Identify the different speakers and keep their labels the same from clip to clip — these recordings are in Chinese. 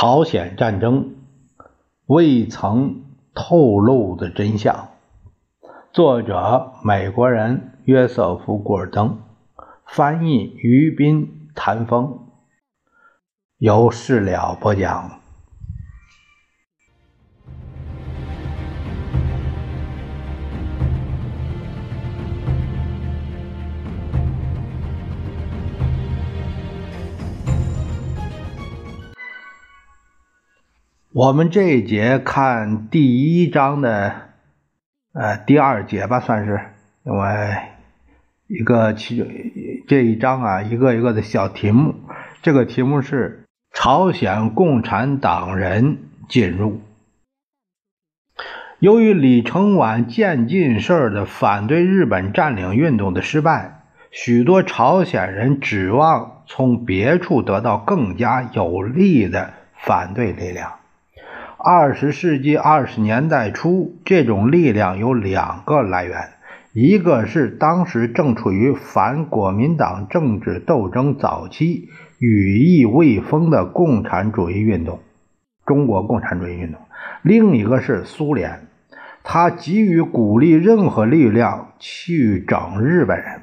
Speaker 1: 朝鲜战争未曾透露的真相。作者：美国人约瑟夫·古尔登，翻译：于斌、谭峰，由事了播讲。我们这一节看第一章的，呃，第二节吧，算是因为一个其中这一章啊，一个一个的小题目。这个题目是朝鲜共产党人进入。由于李承晚渐进式的反对日本占领运动的失败，许多朝鲜人指望从别处得到更加有力的反对力量。二十世纪二十年代初，这种力量有两个来源：一个是当时正处于反国民党政治斗争早期、羽翼未丰的共产主义运动——中国共产主义运动；另一个是苏联，他急于鼓励任何力量去整日本人。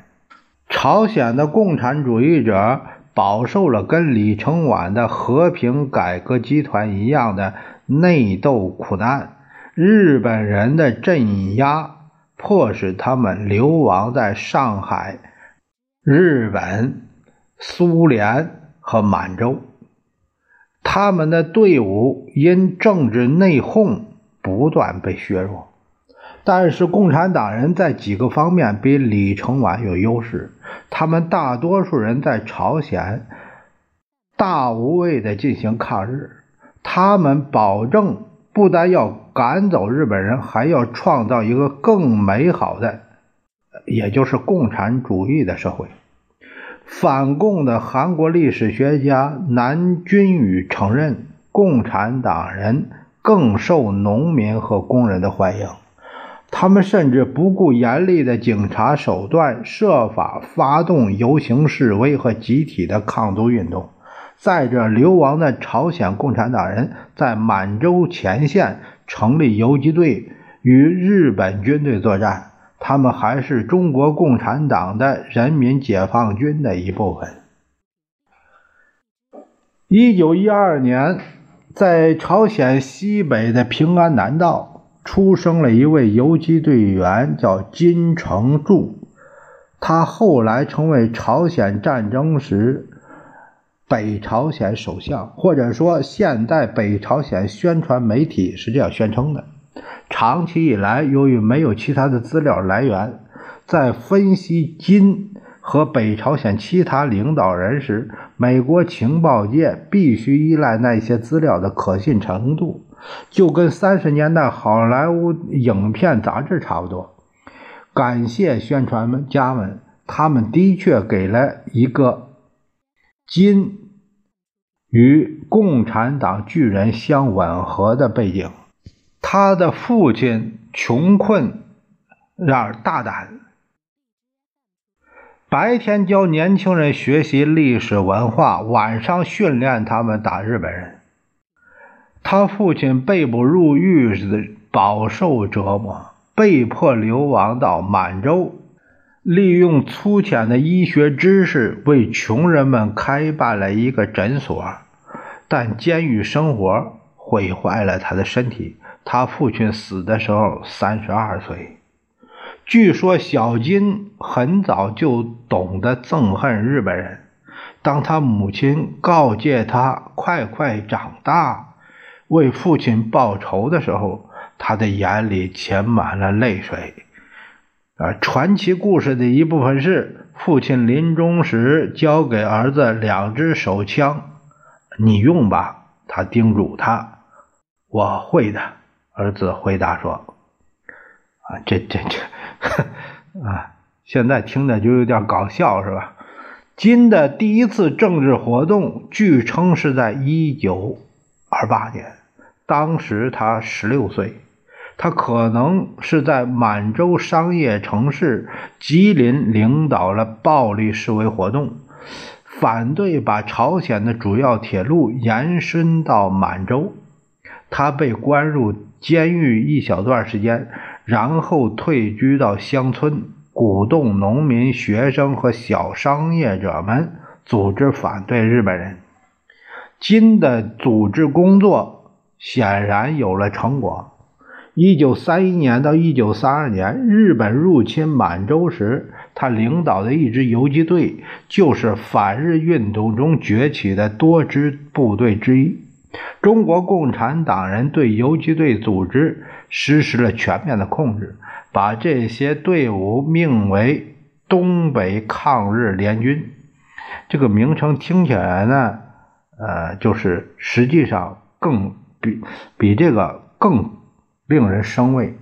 Speaker 1: 朝鲜的共产主义者饱受了跟李承晚的和平改革集团一样的。内斗苦难，日本人的镇压迫使他们流亡在上海、日本、苏联和满洲。他们的队伍因政治内讧不断被削弱，但是共产党人在几个方面比李承晚有优势。他们大多数人在朝鲜大无畏地进行抗日。他们保证，不但要赶走日本人，还要创造一个更美好的，也就是共产主义的社会。反共的韩国历史学家南君宇承认，共产党人更受农民和工人的欢迎。他们甚至不顾严厉的警察手段，设法发动游行示威和集体的抗族运动。载着流亡的朝鲜共产党人在满洲前线成立游击队，与日本军队作战。他们还是中国共产党的人民解放军的一部分。一九一二年，在朝鲜西北的平安南道出生了一位游击队员，叫金成柱。他后来成为朝鲜战争时。北朝鲜首相，或者说现代北朝鲜宣传媒体是这样宣称的：长期以来，由于没有其他的资料来源，在分析金和北朝鲜其他领导人时，美国情报界必须依赖那些资料的可信程度，就跟三十年代好莱坞影片杂志差不多。感谢宣传家们，他们的确给了一个。金与共产党巨人相吻合的背景，他的父亲穷困然而大胆，白天教年轻人学习历史文化，晚上训练他们打日本人。他父亲被捕入狱时饱受折磨，被迫流亡到满洲。利用粗浅的医学知识为穷人们开办了一个诊所，但监狱生活毁坏了他的身体。他父亲死的时候三十二岁。据说小金很早就懂得憎恨日本人。当他母亲告诫他快快长大，为父亲报仇的时候，他的眼里噙满了泪水。啊，传奇故事的一部分是父亲临终时交给儿子两支手枪，你用吧。他叮嘱他：“我会的。”儿子回答说：“啊，这这这，啊，现在听着就有点搞笑，是吧？”金的第一次政治活动，据称是在一九二八年，当时他十六岁。他可能是在满洲商业城市吉林领导了暴力示威活动，反对把朝鲜的主要铁路延伸到满洲。他被关入监狱一小段时间，然后退居到乡村，鼓动农民、学生和小商业者们组织反对日本人。金的组织工作显然有了成果。一九三一年到一九三二年，日本入侵满洲时，他领导的一支游击队就是反日运动中崛起的多支部队之一。中国共产党人对游击队组织实施了全面的控制，把这些队伍命为“东北抗日联军”。这个名称听起来呢，呃，就是实际上更比比这个更。令人生畏，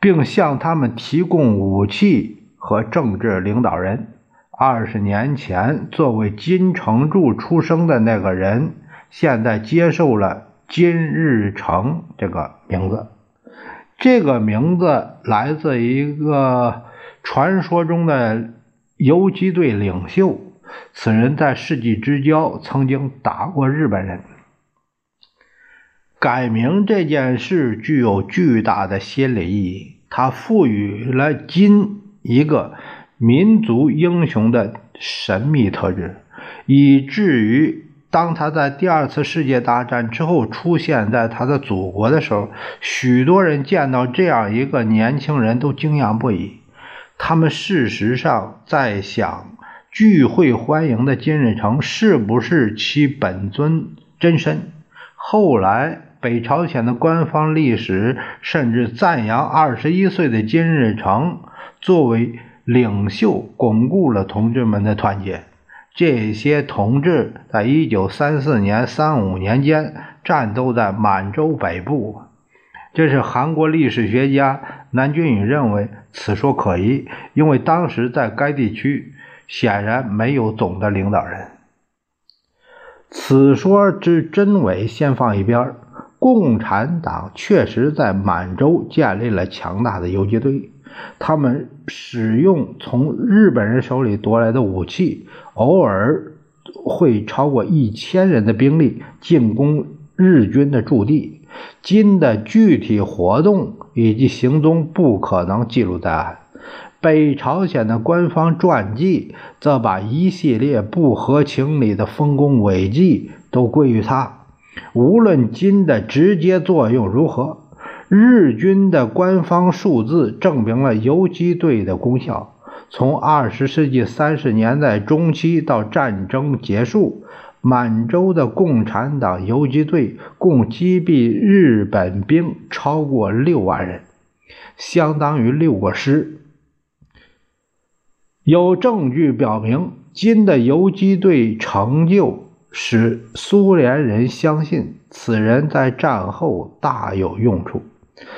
Speaker 1: 并向他们提供武器和政治领导人。二十年前，作为金城柱出生的那个人，现在接受了金日成这个名字。这个名字来自一个传说中的游击队领袖，此人在世纪之交曾经打过日本人。改名这件事具有巨大的心理意义，它赋予了金一个民族英雄的神秘特质，以至于当他在第二次世界大战之后出现在他的祖国的时候，许多人见到这样一个年轻人都惊讶不已。他们事实上在想，聚会欢迎的金日成是不是其本尊真身？后来。北朝鲜的官方历史甚至赞扬二十一岁的金日成作为领袖，巩固了同志们的团结。这些同志在一九三四年、三五年间战斗在满洲北部。这是韩国历史学家南俊宇认为此说可疑，因为当时在该地区显然没有总的领导人。此说之真伪，先放一边儿。共产党确实在满洲建立了强大的游击队，他们使用从日本人手里夺来的武器，偶尔会超过一千人的兵力进攻日军的驻地。金的具体活动以及行踪不可能记录在案，北朝鲜的官方传记则把一系列不合情理的丰功伟绩都归于他。无论金的直接作用如何，日军的官方数字证明了游击队的功效。从二十世纪三十年代中期到战争结束，满洲的共产党游击队共击毙日本兵超过六万人，相当于六个师。有证据表明，金的游击队成就。使苏联人相信此人在战后大有用处。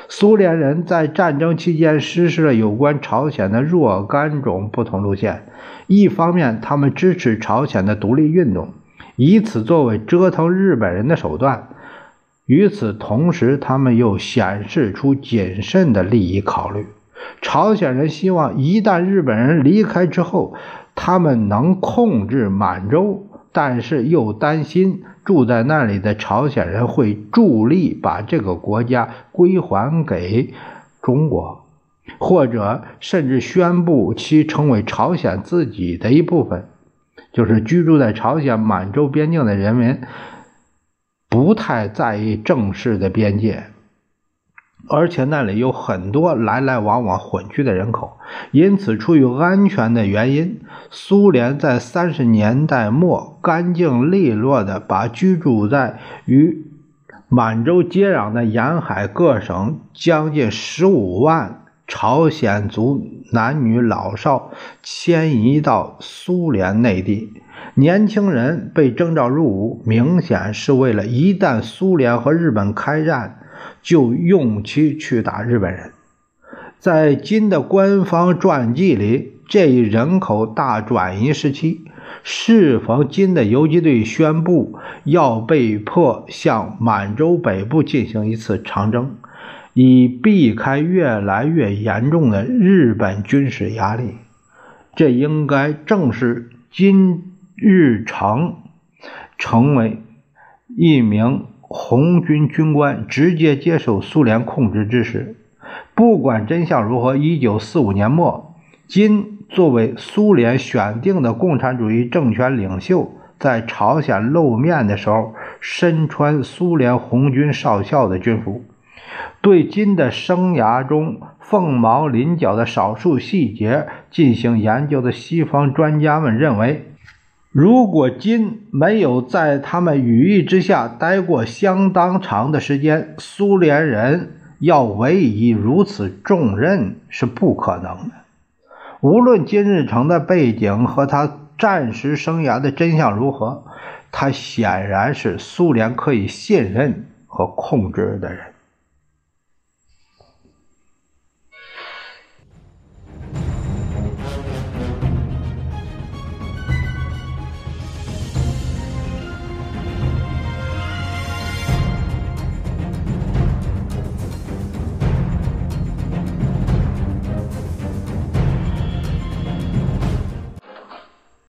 Speaker 1: 苏联人在战争期间实施了有关朝鲜的若干种不同路线。一方面，他们支持朝鲜的独立运动，以此作为折腾日本人的手段；与此同时，他们又显示出谨慎的利益考虑。朝鲜人希望一旦日本人离开之后，他们能控制满洲。但是又担心住在那里的朝鲜人会助力把这个国家归还给中国，或者甚至宣布其成为朝鲜自己的一部分。就是居住在朝鲜满洲边境的人民不太在意正式的边界。而且那里有很多来来往往混居的人口，因此出于安全的原因，苏联在三十年代末干净利落地把居住在与满洲接壤的沿海各省将近十五万朝鲜族男女老少迁移到苏联内地。年轻人被征召入伍，明显是为了一旦苏联和日本开战。就用其去打日本人。在金的官方传记里，这一人口大转移时期，适逢金的游击队宣布要被迫向满洲北部进行一次长征，以避开越来越严重的日本军事压力。这应该正是金日成成为一名红军军官，直接接受苏联控制之时。不管真相如何，一九四五年末，金作为苏联选定的共产主义政权领袖，在朝鲜露面的时候，身穿苏联红军少校的军服。对金的生涯中凤毛麟角的少数细节进行研究的西方专家们认为，如果金没有在他们羽翼之下待过相当长的时间，苏联人。要委以如此重任是不可能的。无论金日成的背景和他战时生涯的真相如何，他显然是苏联可以信任和控制的人。